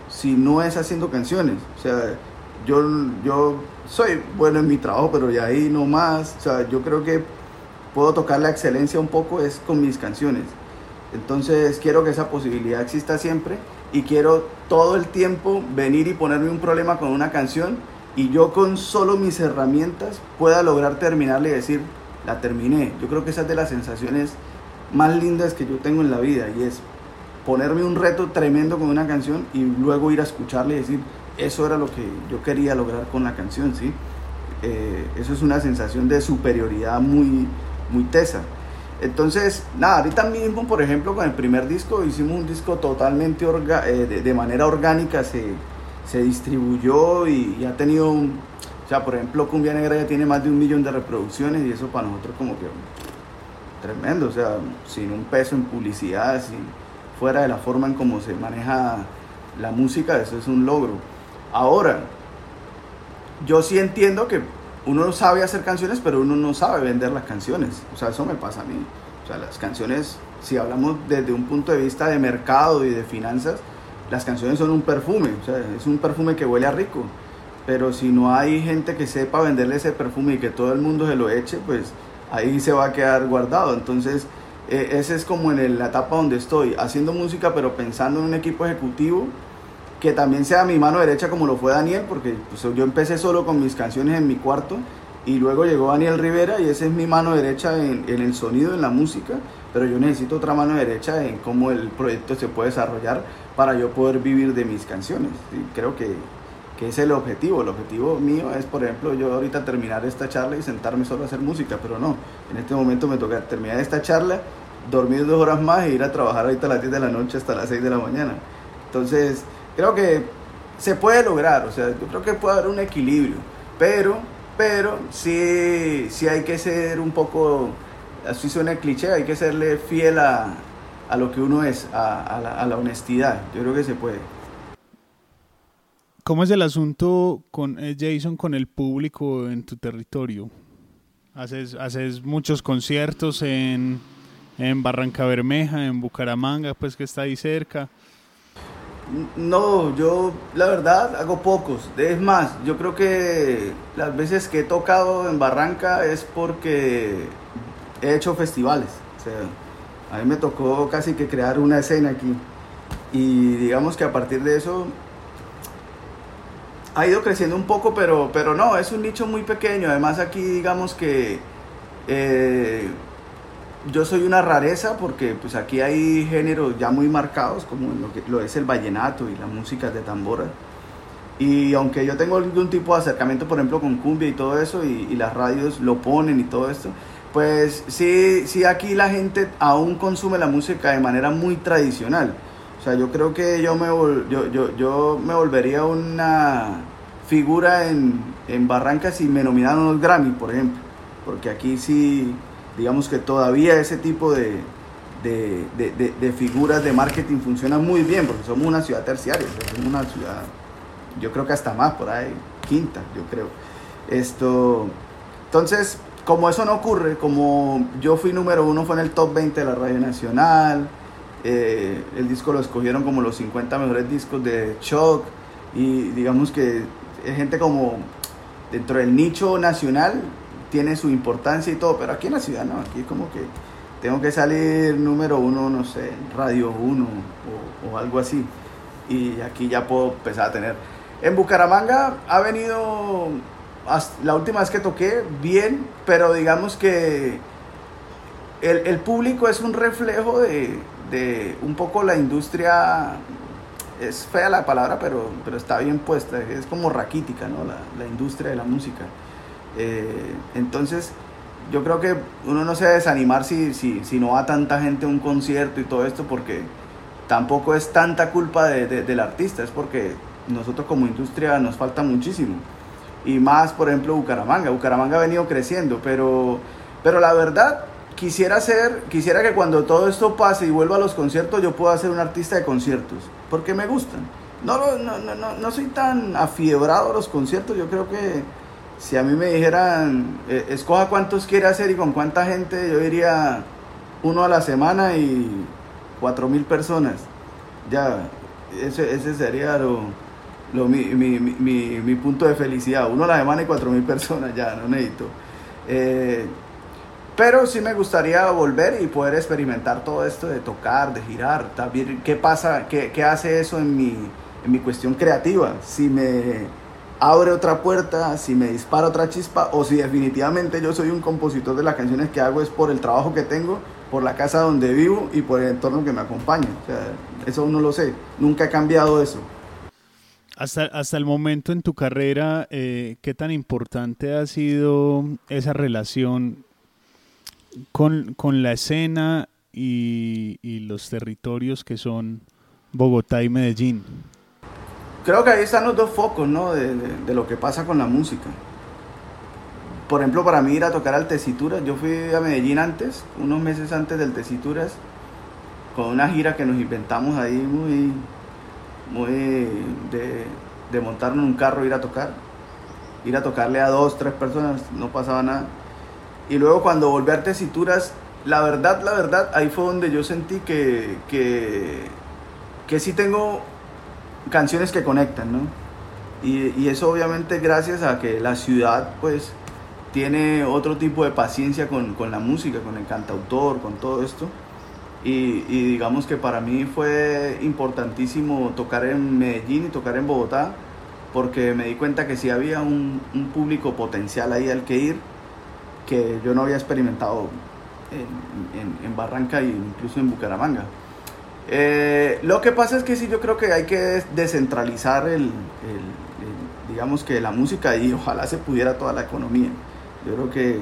si no es haciendo canciones. O sea, yo, yo soy bueno en mi trabajo, pero ya ahí no más. O sea, yo creo que puedo tocar la excelencia un poco es con mis canciones. Entonces quiero que esa posibilidad exista siempre y quiero todo el tiempo venir y ponerme un problema con una canción y yo con solo mis herramientas pueda lograr terminarle y decir, la terminé. Yo creo que esa es de las sensaciones más lindas que yo tengo en la vida y es ponerme un reto tremendo con una canción y luego ir a escucharle y decir, eso era lo que yo quería lograr con la canción, ¿sí? Eh, eso es una sensación de superioridad muy, muy tesa. Entonces, nada, ahorita mismo, por ejemplo, con el primer disco, hicimos un disco totalmente eh, de, manera orgánica, se, se distribuyó y, ha tenido, un, o sea, por ejemplo, Cumbia Negra ya tiene más de un millón de reproducciones y eso para nosotros como que tremendo, o sea, sin un peso en publicidad, sin, fuera de la forma en cómo se maneja la música, eso es un logro. Ahora, yo sí entiendo que uno sabe hacer canciones, pero uno no sabe vender las canciones. O sea, eso me pasa a mí. O sea, las canciones, si hablamos desde un punto de vista de mercado y de finanzas, las canciones son un perfume. O sea, es un perfume que huele a rico. Pero si no hay gente que sepa venderle ese perfume y que todo el mundo se lo eche, pues ahí se va a quedar guardado. Entonces, eh, ese es como en la etapa donde estoy, haciendo música, pero pensando en un equipo ejecutivo que también sea mi mano derecha como lo fue Daniel, porque pues, yo empecé solo con mis canciones en mi cuarto y luego llegó Daniel Rivera y esa es mi mano derecha en, el sonido, en la música, pero yo necesito otra mano derecha en cómo el proyecto se puede desarrollar para yo poder vivir de mis canciones. Y creo que, que es el objetivo. El objetivo mío es, por ejemplo, yo ahorita terminar esta charla y sentarme solo a hacer música, pero no, en este momento me toca terminar esta charla, dormir dos horas más e ir a trabajar ahorita a las 10 de la noche hasta las 6 de la mañana. Entonces, creo que se puede lograr, o sea, yo creo que puede haber un equilibrio, pero, pero sí, sí hay que ser un poco, así suena el cliché, hay que serle fiel a, a lo que uno es, a, a la honestidad, yo creo que se puede. ¿Cómo es el asunto con eh, Jason con el público en tu territorio? Haces, haces muchos conciertos en, en Barranca Bermeja, en Bucaramanga, pues que está ahí cerca. No, yo la verdad hago pocos. Es más, yo creo que las veces que he tocado en Barranca es porque he hecho festivales. O sea, a mí me tocó casi que crear una escena aquí. Y digamos que a partir de eso ha ido creciendo un poco, pero, pero no, es un nicho muy pequeño. Además aquí digamos que eh, yo soy una rareza porque pues aquí hay géneros ya muy marcados como lo, es el vallenato y la música de tambora. Y aunque yo tengo algún tipo de acercamiento, por ejemplo, con cumbia y todo eso, y, y, las radios lo ponen y todo esto, pues sí, sí aquí la gente aún consume la música de manera muy tradicional. O sea, yo creo que yo me, yo, yo, yo me volvería una figura en, en Barranca si me nominaran unos Grammy, por ejemplo. Porque aquí sí, digamos que todavía ese tipo de, de, de, de figuras de marketing funciona muy bien, porque somos una ciudad terciaria, somos una ciudad, yo creo que hasta más, por ahí, quinta, yo creo. Esto, entonces, como eso no ocurre, como yo fui número uno, fue en el top 20 de la Radio Nacional, eh, el disco lo escogieron como los 50 mejores discos de Shock y digamos que es gente como dentro del nicho nacional tiene su importancia y todo, pero aquí en la ciudad no, aquí como que tengo que salir número uno, no sé, Radio 1 o, o algo así y aquí ya puedo empezar a tener. En Bucaramanga ha venido, la última vez que toqué, bien, pero digamos que el, el público es un reflejo de, de un poco la industria, es fea la palabra, pero, pero está bien puesta, es como raquítica, ¿no? La, la industria de la música. Eh, entonces, yo creo que uno no se debe desanimar si, si, si, no va tanta gente a un concierto y todo esto, porque tampoco es tanta culpa de, de, del artista, es porque nosotros como industria nos falta muchísimo. Y más, por ejemplo, Bucaramanga. Bucaramanga ha venido creciendo, pero, pero la verdad, quisiera ser, quisiera que cuando todo esto pase y vuelva a los conciertos, yo pueda ser un artista de conciertos, porque me gustan. No, no, no, no, no soy tan afiebrado a los conciertos, yo creo que si a mí me dijeran, eh, escoja cuántos quiere hacer y con cuánta gente, yo diría uno a la semana y cuatro mil personas. Ya, ese, ese sería lo, lo mi, mi, mi, mi, punto de felicidad. Uno a la semana y cuatro mil personas, ya, no necesito. Eh, pero sí me gustaría volver y poder experimentar todo esto de tocar, de girar, también qué pasa, qué, qué hace eso en mi, en mi cuestión creativa. Si me abre otra puerta, si me dispara otra chispa o si definitivamente yo soy un compositor de las canciones que hago es por el trabajo que tengo, por la casa donde vivo y por el entorno que me acompaña. Eso no lo sé, nunca he cambiado eso. Hasta, hasta el momento en tu carrera, eh, ¿qué tan importante ha sido esa relación con, con la escena y, y, los territorios que son Bogotá y Medellín? Creo que ahí están los dos focos, ¿no? De, de, lo que pasa con la música. Por ejemplo, para mí ir a tocar al Tesituras, yo fui a Medellín antes, unos meses antes del Tesituras, con una gira que nos inventamos ahí muy, muy de, de montarnos en un carro, ir a tocar, ir a tocarle a dos, tres personas, no pasaba nada y luego cuando volví a tesituras, la verdad, la verdad, ahí fue donde yo sentí que, que, que sí tengo canciones que conectan, ¿no? Y, y, eso obviamente gracias a que la ciudad pues tiene otro tipo de paciencia con, con la música, con el cantautor, con todo esto. Y, y, digamos que para mí fue importantísimo tocar en Medellín y tocar en Bogotá, porque me di cuenta que sí había un, un público potencial ahí al que ir que yo no había experimentado en, en, Barranca e incluso en Bucaramanga. Eh, lo que pasa es que sí, yo creo que hay que descentralizar el, digamos que la música y ojalá se pudiera toda la economía. Yo creo que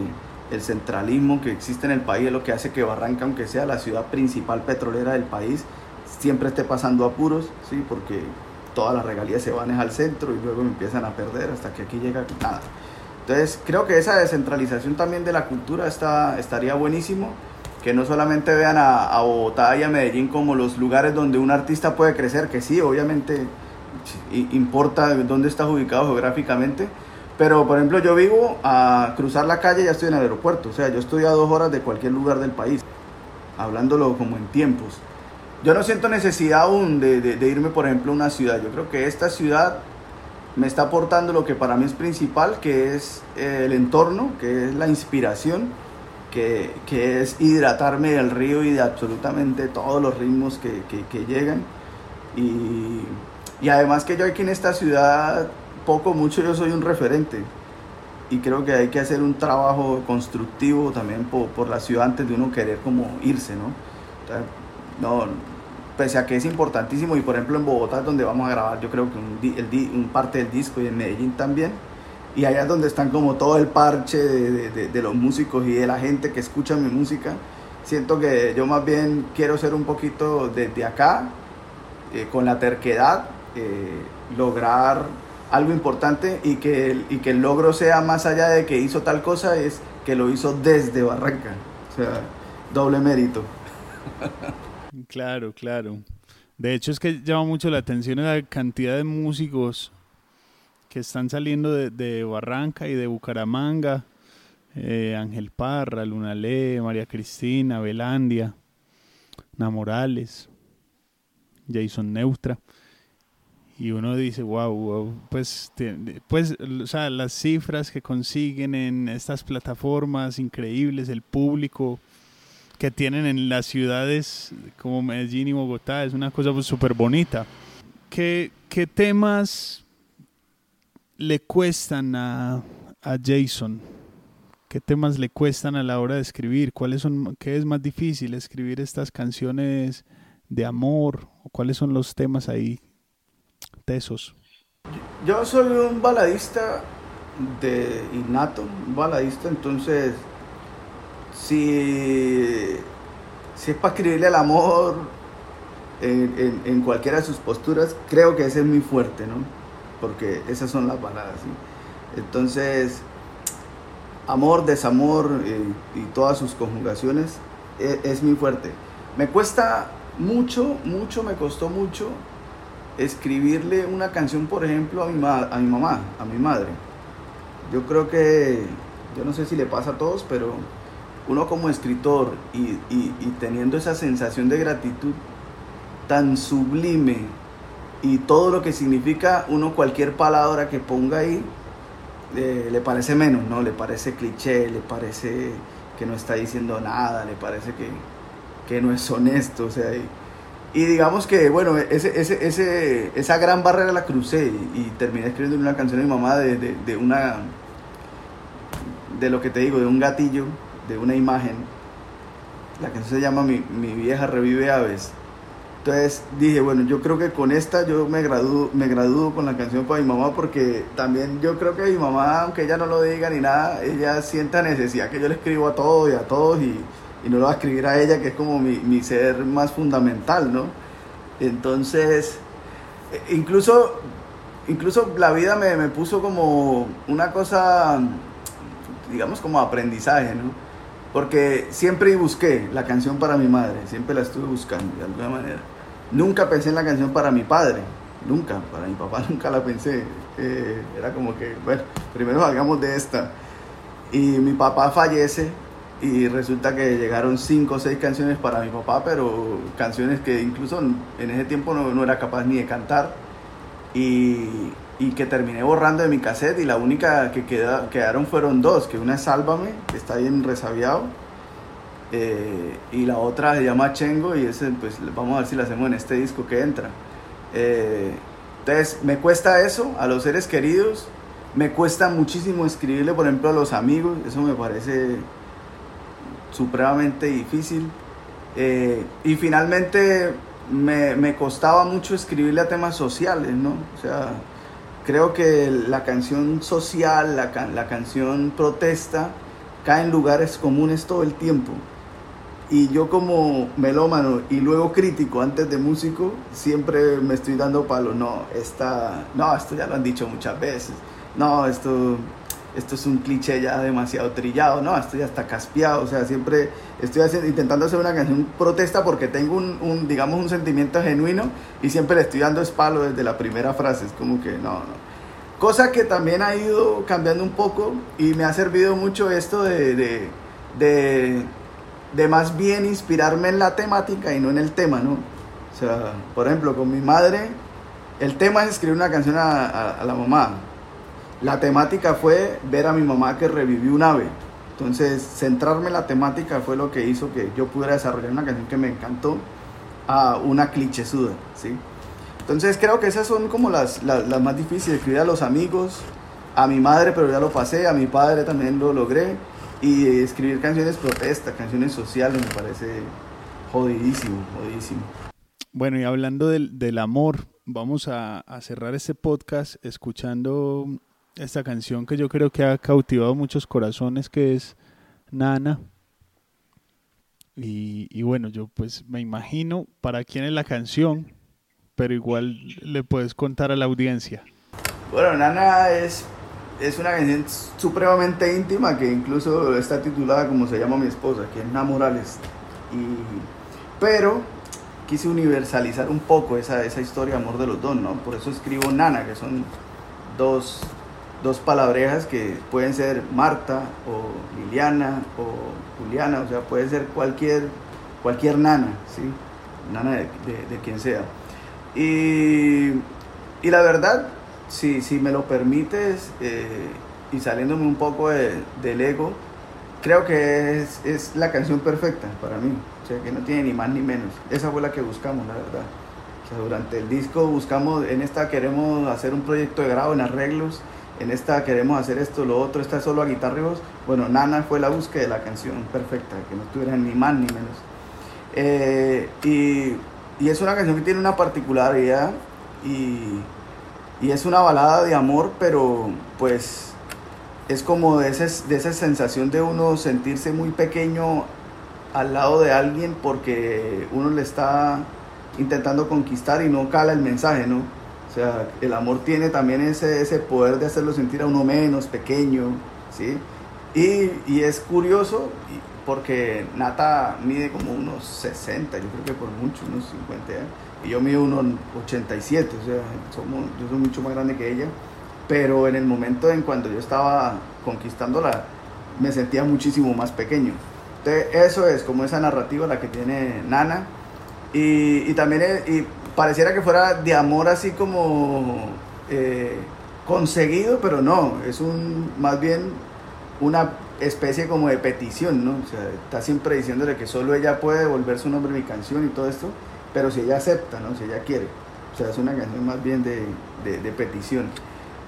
el centralismo que existe en el país es lo que hace que Barranca, aunque sea la ciudad principal petrolera del país, siempre esté pasando apuros, ¿sí? porque todas las regalías se van al centro y luego empiezan a perder hasta que aquí llega nada. Entonces creo que esa descentralización también de la cultura está, estaría buenísimo, que no solamente vean a, a Bogotá y a Medellín como los lugares donde un artista puede crecer, que sí, obviamente importa dónde estás ubicado geográficamente, pero por ejemplo yo vivo a cruzar la calle y ya estoy en el aeropuerto, o sea, yo estoy a dos horas de cualquier lugar del país, hablándolo como en tiempos. Yo no siento necesidad aún de, de, irme, por ejemplo, a una ciudad. Yo creo que esta ciudad me está aportando lo que para mí es principal, que es el entorno, que es la inspiración, que, que es hidratarme del río y de absolutamente todos los ritmos que, que, que llegan. Y, y, además que yo aquí en esta ciudad, poco mucho yo soy un referente. Y creo que hay que hacer un trabajo constructivo también por, por la ciudad antes de uno querer como irse, ¿no? no, pese a que es importantísimo y por ejemplo en Bogotá donde vamos a grabar yo creo que un, un parte del disco y en Medellín también. Y allá es donde están como todo el parche de, de, los músicos y de la gente que escucha mi música. Siento que yo más bien quiero ser un poquito desde acá eh, con la terquedad eh, lograr algo importante y que, el, y que el logro sea más allá de que hizo tal cosa es que lo hizo desde Barranca. O sea doble mérito Claro, claro. De hecho es que llama mucho la atención la cantidad de músicos que están saliendo de, Barranca y de Bucaramanga. Eh, Ángel Parra, Luna Lunalé, María Cristina, Belandia, Namorales, Jason Neustra. Y uno dice, wow, wow, pues, pues o sea, las cifras que consiguen en estas plataformas increíbles, el público que tienen en las ciudades como Medellín y Bogotá. Es una cosa súper pues, bonita. ¿Qué, ¿Qué, temas le cuestan a, a, Jason? ¿Qué temas le cuestan a la hora de escribir? ¿Cuáles son, ¿Qué es más difícil, escribir estas canciones de amor? ¿Cuáles son los temas ahí tesos? Yo soy un baladista de innato, un baladista, entonces si, si es para escribirle el amor en, en, cualquiera de sus posturas, creo que ese es muy fuerte, ¿no? Porque esas son las baladas. Entonces, amor, desamor eh, y todas sus conjugaciones es, es, muy fuerte. Me cuesta mucho, mucho, me costó mucho escribirle una canción, por ejemplo, a mi, a mi mamá, a mi madre. Yo creo que, yo no sé si le pasa a todos, pero uno como escritor y, teniendo esa sensación de gratitud tan sublime y todo lo que significa uno cualquier palabra que ponga ahí eh, le parece menos, ¿no? Le parece cliché, le parece que no está diciendo nada, le parece que, no es honesto, o sea, y, digamos que, bueno, ese, ese, esa gran barrera la crucé y, terminé escribiendo una canción de mi mamá de, de una, de lo que te digo, de un gatillo de una imagen. La canción se llama Mi, mi vieja revive aves. Entonces dije, bueno, yo creo que con esta yo me gradúo, me gradúo con la canción para mi mamá porque también yo creo que mi mamá, aunque ella no lo diga ni nada, ella sienta necesidad que yo le escribo a todos y a todos y, y no lo va a escribir a ella, que es como mi, mi ser más fundamental, ¿no? Entonces, e, incluso, incluso la vida me, me puso como una cosa, digamos, como aprendizaje, ¿no? Porque siempre busqué la canción para mi madre, siempre la estuve buscando de alguna manera. Nunca pensé en la canción para mi padre, nunca, para mi papá nunca la pensé. Eh, era como que, bueno, primero hagamos de esta. Y mi papá fallece y resulta que llegaron cinco o seis canciones para mi papá, pero canciones que incluso en ese tiempo no, no era capaz ni de cantar. Y, y que terminé borrando de mi cassette y la única que queda, quedaron fueron dos, que una es Sálvame, que está bien resabiado, eh, y la otra se llama Chengo y ese pues vamos a ver si la hacemos en este disco que entra. Eh, entonces me cuesta eso a los seres queridos, me cuesta muchísimo escribirle por ejemplo a los amigos, eso me parece supremamente difícil. Eh, y finalmente me, me costaba mucho escribirle a temas sociales, ¿no? O sea, creo que la canción social, la, la canción protesta, cae en lugares comunes todo el tiempo. Y yo como melómano y luego crítico antes de músico, siempre me estoy dando palo. No, esta, no, esto ya lo han dicho muchas veces. No, esto, esto es un cliché ya demasiado trillado. No, esto ya está caspeado. O sea, siempre estoy intentando hacer una canción protesta porque tengo un, un, digamos, un sentimiento genuino y siempre le estoy dando espalo desde la primera frase. Es como que no, no. Cosa que también ha ido cambiando un poco y me ha servido mucho esto de, de, de de más bien inspirarme en la temática y no en el tema, ¿no? O sea, por ejemplo, con mi madre, el tema es escribir una canción a, a, la mamá. La temática fue ver a mi mamá que revivió un ave. Entonces, centrarme en la temática fue lo que hizo que yo pudiera desarrollar una canción que me encantó a una clichésuda, ¿sí? Entonces, creo que esas son como las, las, más difíciles, escribir a los amigos, a mi madre, pero ya lo pasé, a mi padre también lo logré y escribir canciones protesta, canciones sociales, me parece jodidísimo, jodidísimo. Bueno, y hablando del, del amor, vamos a, a, cerrar este podcast escuchando esta canción que yo creo que ha cautivado muchos corazones, que es Nana. Y, y bueno, yo pues me imagino para quién es la canción, pero igual le puedes contar a la audiencia. Bueno, Nana es es una canción supremamente íntima que incluso está titulada como se llama mi esposa, que es Na Morales. Y, pero quise universalizar un poco esa, esa historia de amor de los dos, ¿no? Por eso escribo Nana, que son dos, dos palabrejas que pueden ser Marta o Liliana o Juliana, o sea, puede ser cualquier, cualquier nana, ¿sí? Nana de, de, de quien sea. Y, y la verdad, si, si me lo permites, eh, y saliéndome un poco de, del ego, creo que es, es, la canción perfecta para mí. O sea, que no tiene ni más ni menos. Esa fue la que buscamos, la verdad. O sea, durante el disco buscamos, en esta queremos hacer un proyecto de grado en arreglos, en esta queremos hacer esto, lo otro, esta solo a guitarra y voz. Bueno, Nana fue la búsqueda de la canción perfecta, que no tuviera ni más ni menos. Eh, y, y es una canción que tiene una particularidad y y es una balada de amor, pero pues es como de, ese, de esa sensación de uno sentirse muy pequeño al lado de alguien porque uno le está intentando conquistar y no cala el mensaje, ¿no? Sea, el amor tiene también ese, ese poder de hacerlo sentir a uno menos, pequeño, ¿sí? Y, y es curioso porque Nata mide como unos 60, yo creo que por mucho, unos 50 años y yo mido 1,87, o sea, somos, yo soy mucho más grande que ella, pero en el momento en cuando yo estaba conquistándola, me sentía muchísimo más pequeño. Entonces, eso es como esa narrativa la que tiene Nana, y, y también es, y pareciera que fuera de amor así como eh, conseguido, pero no, es un, más bien una especie como de petición, ¿no? O sea, está siempre diciéndole que solo ella puede volver su nombre mi canción y todo esto, pero si ella acepta, ¿no? si ella quiere. O sea, es una canción más bien de, de, de petición.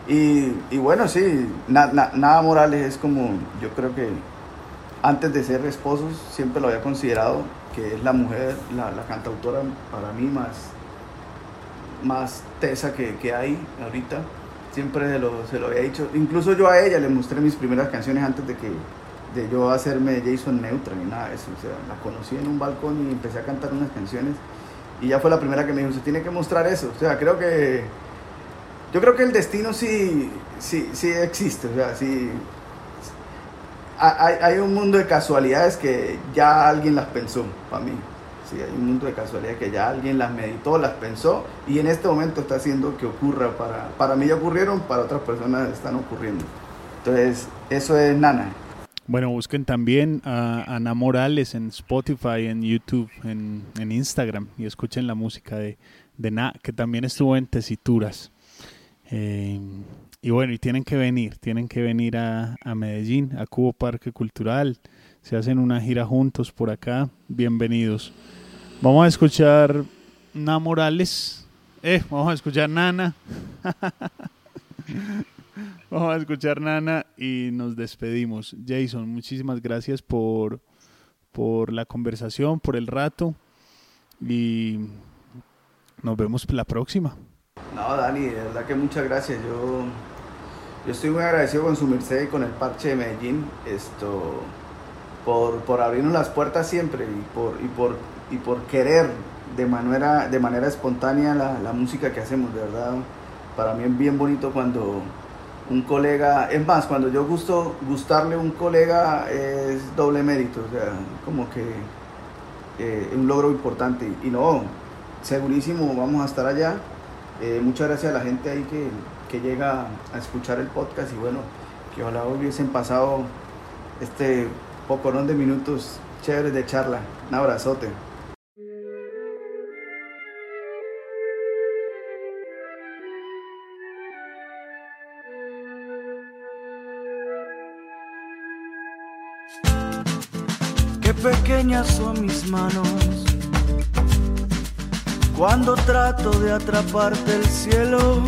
Y, y, bueno, sí, na, na, Nada Morales es como, yo creo que antes de ser esposos siempre lo había considerado que es la mujer, la, la cantautora para mí más, más tesa que, que hay ahorita. Siempre se lo, se lo había dicho. Incluso yo a ella le mostré mis primeras canciones antes de que de yo hacerme Jason Neutra ni nada de eso. O sea, la conocí en un balcón y empecé a cantar unas canciones y ya fue la primera que me dijo, se tiene que mostrar eso. O sea, creo que, yo creo que el destino sí, sí, sí existe, o sea, sí, hay, hay un mundo de casualidades que ya alguien las pensó, para mí. Sí, hay un mundo de casualidades que ya alguien las meditó, las pensó y en este momento está haciendo que ocurra. Para, para mí ya ocurrieron, para otras personas están ocurriendo. Entonces, eso es Nana. Bueno, busquen también a Ana Morales en Spotify, en YouTube, en, en Instagram y escuchen la música de, de Na, que también estuvo en Tesituras. Eh, y bueno, y tienen que venir, tienen que venir a, a, Medellín, a Cubo Parque Cultural. Se hacen una gira juntos por acá. Bienvenidos. Vamos a escuchar Na Morales. Eh, vamos a escuchar Nana. Vamos a escuchar Nana y nos despedimos. Jason, muchísimas gracias por, por la conversación, por el rato y nos vemos la próxima. No, Dani, de verdad que muchas gracias. Yo, yo estoy muy agradecido con su merced y con el parche de Medellín. Esto, por, por abrirnos las puertas siempre y por, y por, y por querer de manera, de manera espontánea la, la música que hacemos, de verdad. Para mí es bien bonito cuando un colega, es más, cuando yo gusto gustarle a un colega es doble mérito, o sea, como que eh, un logro importante. Y no, segurísimo, vamos a estar allá. Eh, muchas gracias a la gente ahí que, que llega a escuchar el podcast y bueno, que ojalá hubiesen pasado este pocorón de minutos chéveres de charla. Un abrazote. Pequeñas son mis manos cuando trato de atraparte el cielo.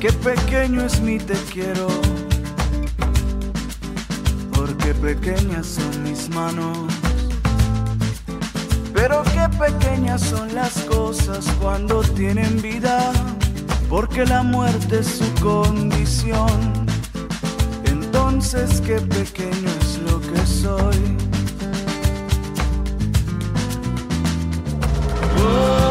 Qué pequeño es mi te quiero, porque pequeñas son mis manos. Pero qué pequeñas son las cosas cuando tienen vida, porque la muerte es su condición. Entonces qué pequeño es lo que soy. Oh,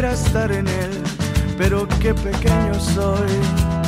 quisiera estar en él, pero qué pequeño soy.